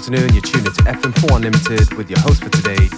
afternoon. You're tuned into FM4 Unlimited with your host for today,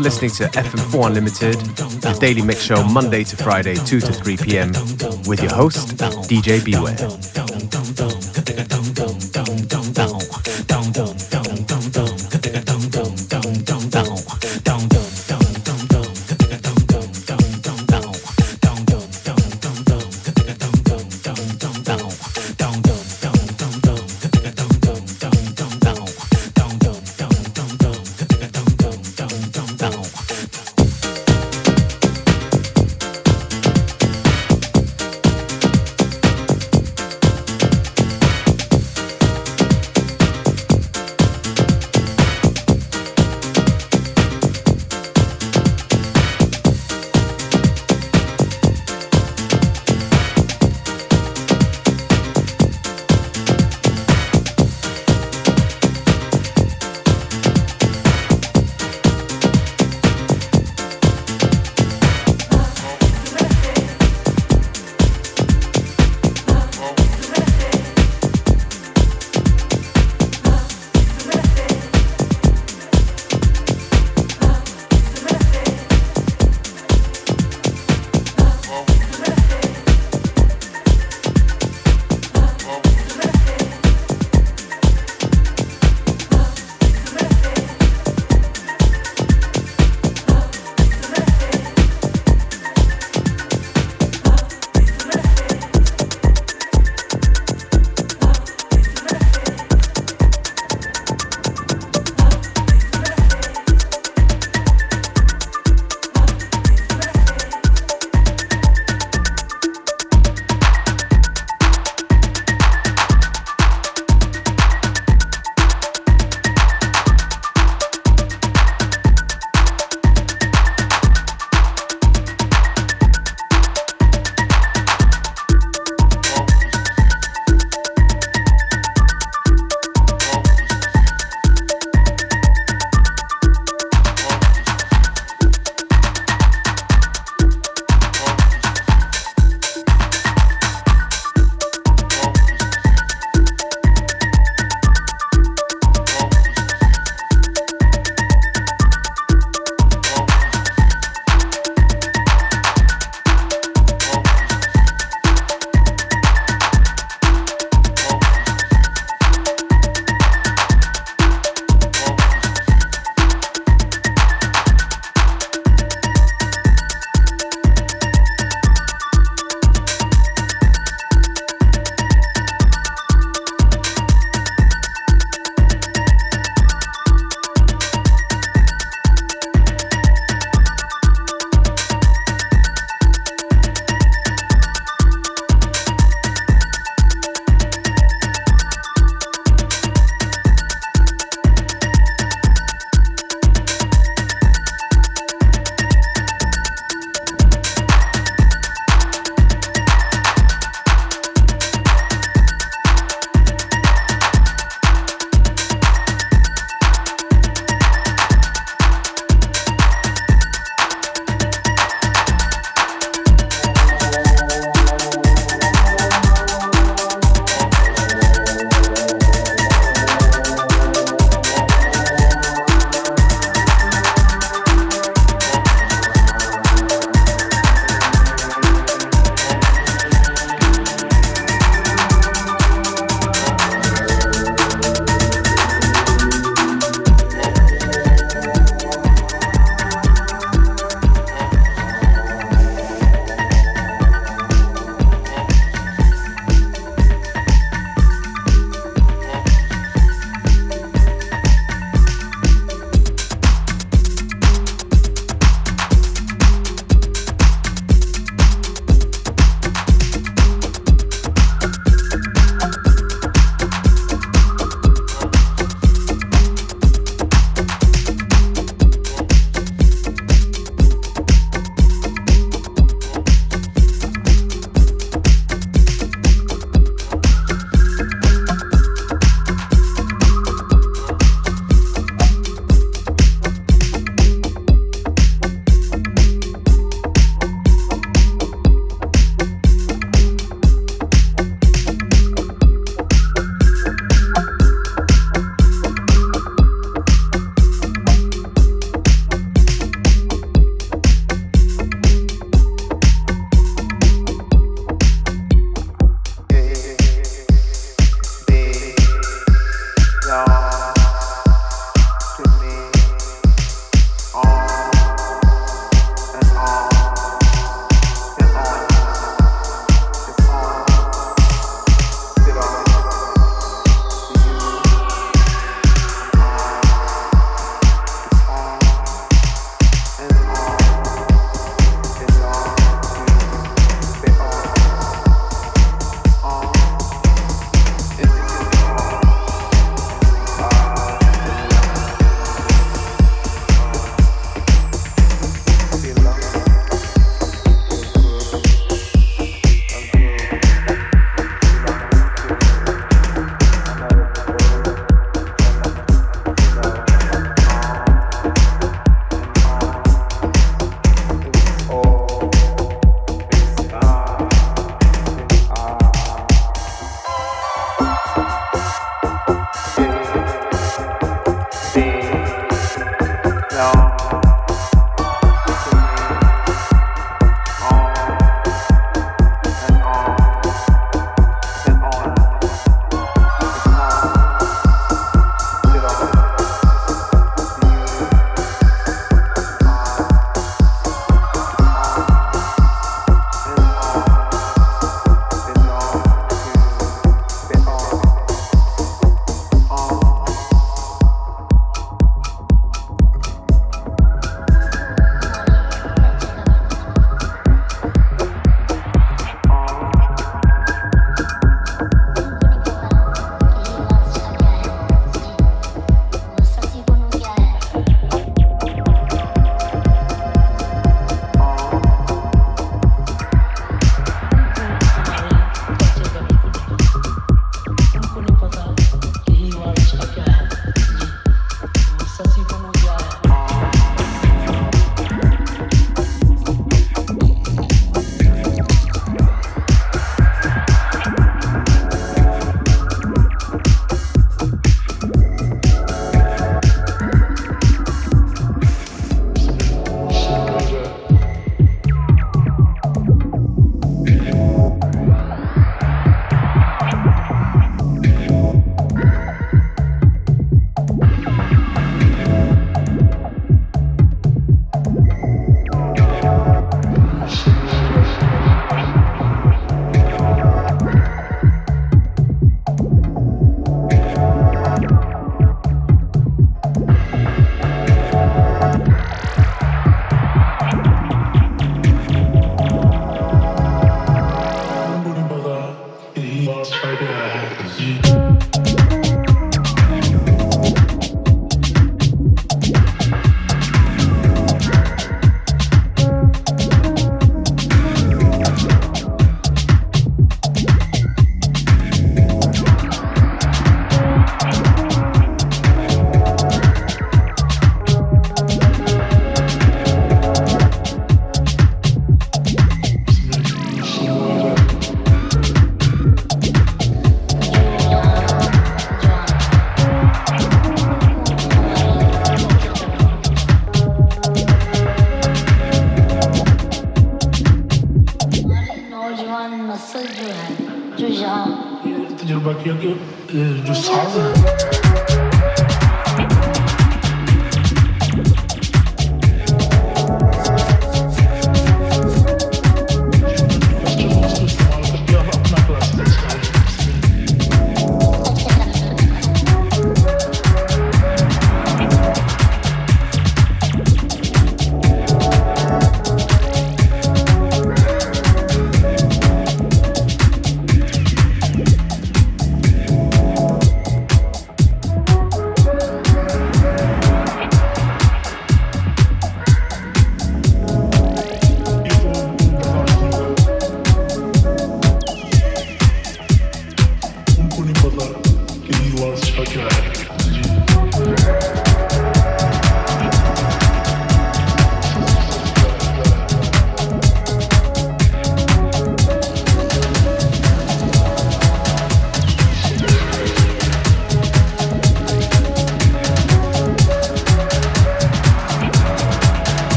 You're listening to FM4 Unlimited, the daily mix show Monday to Friday, 2 to 3 p.m. with your host, DJ Beware.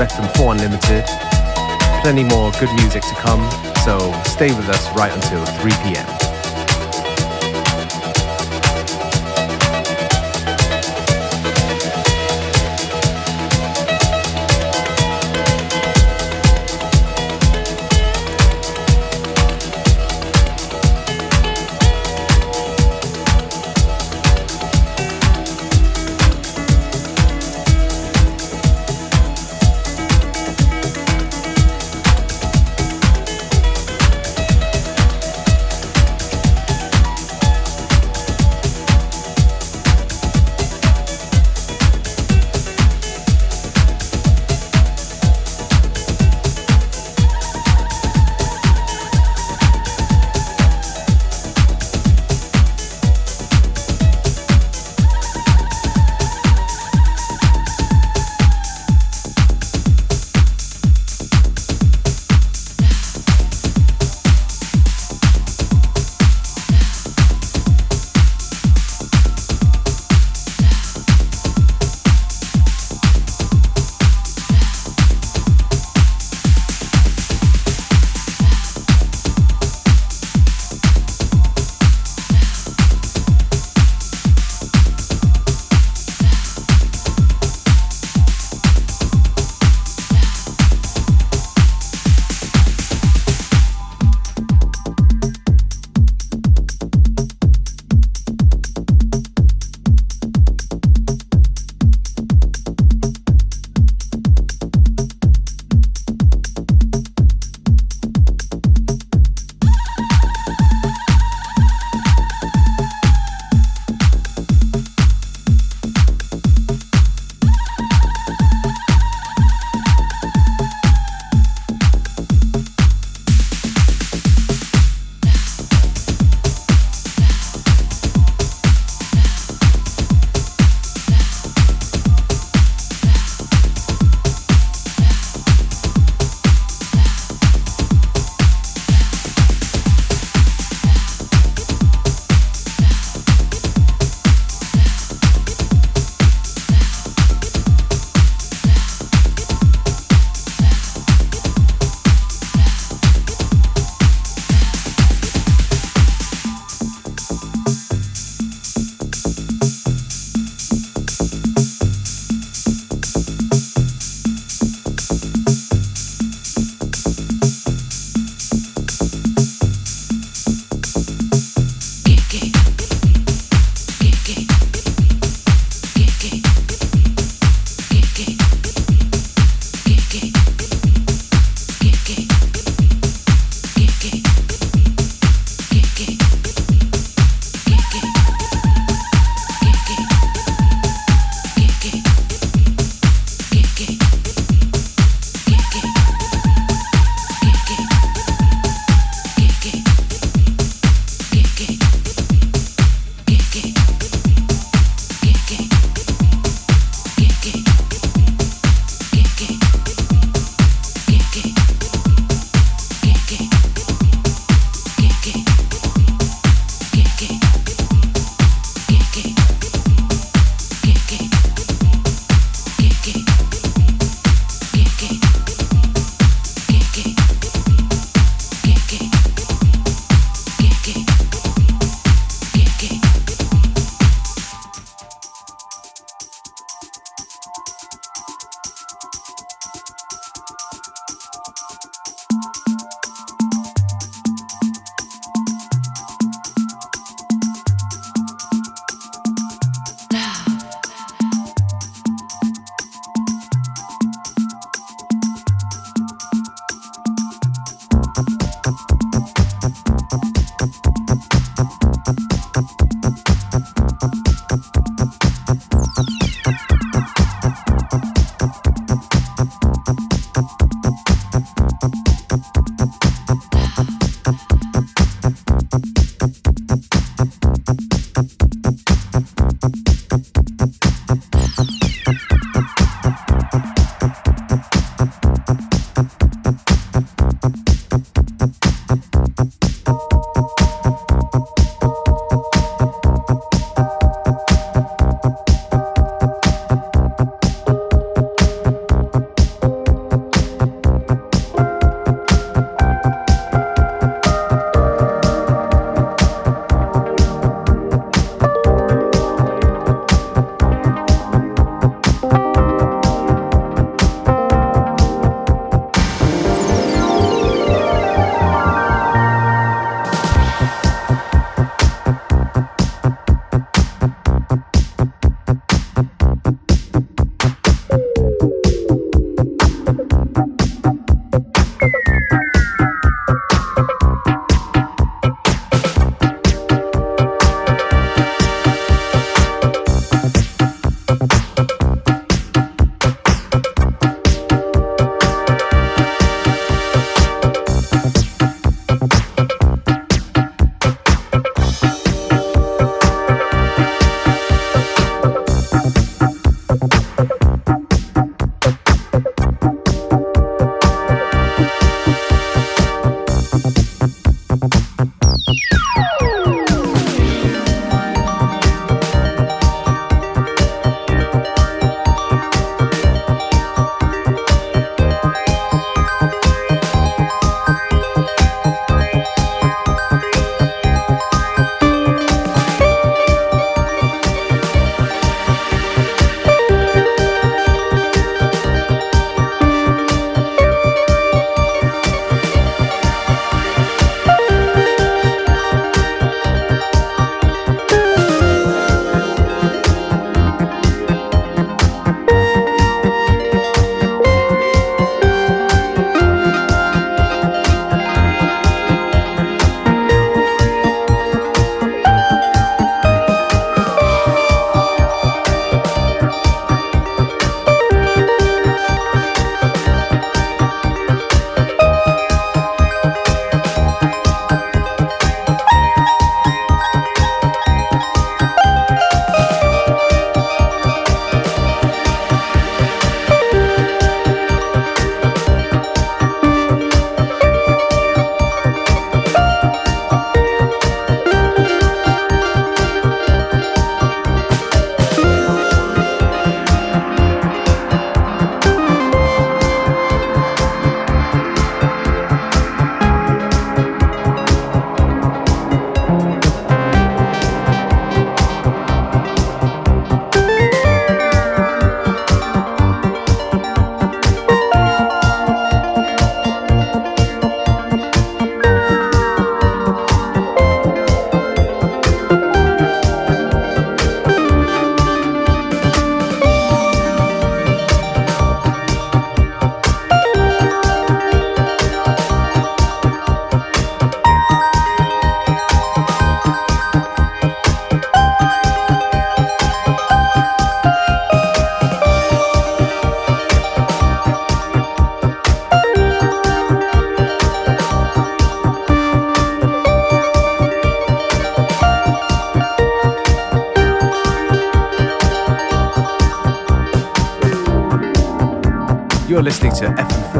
Episode of FM4 Unlimited. Plenty more good music to come, so stay with us right until 3 p.m.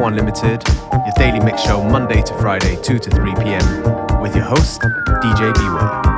Unlimited, your daily mix show Monday to Friday, 2 to 3 p.m. with your host, DJ Beware.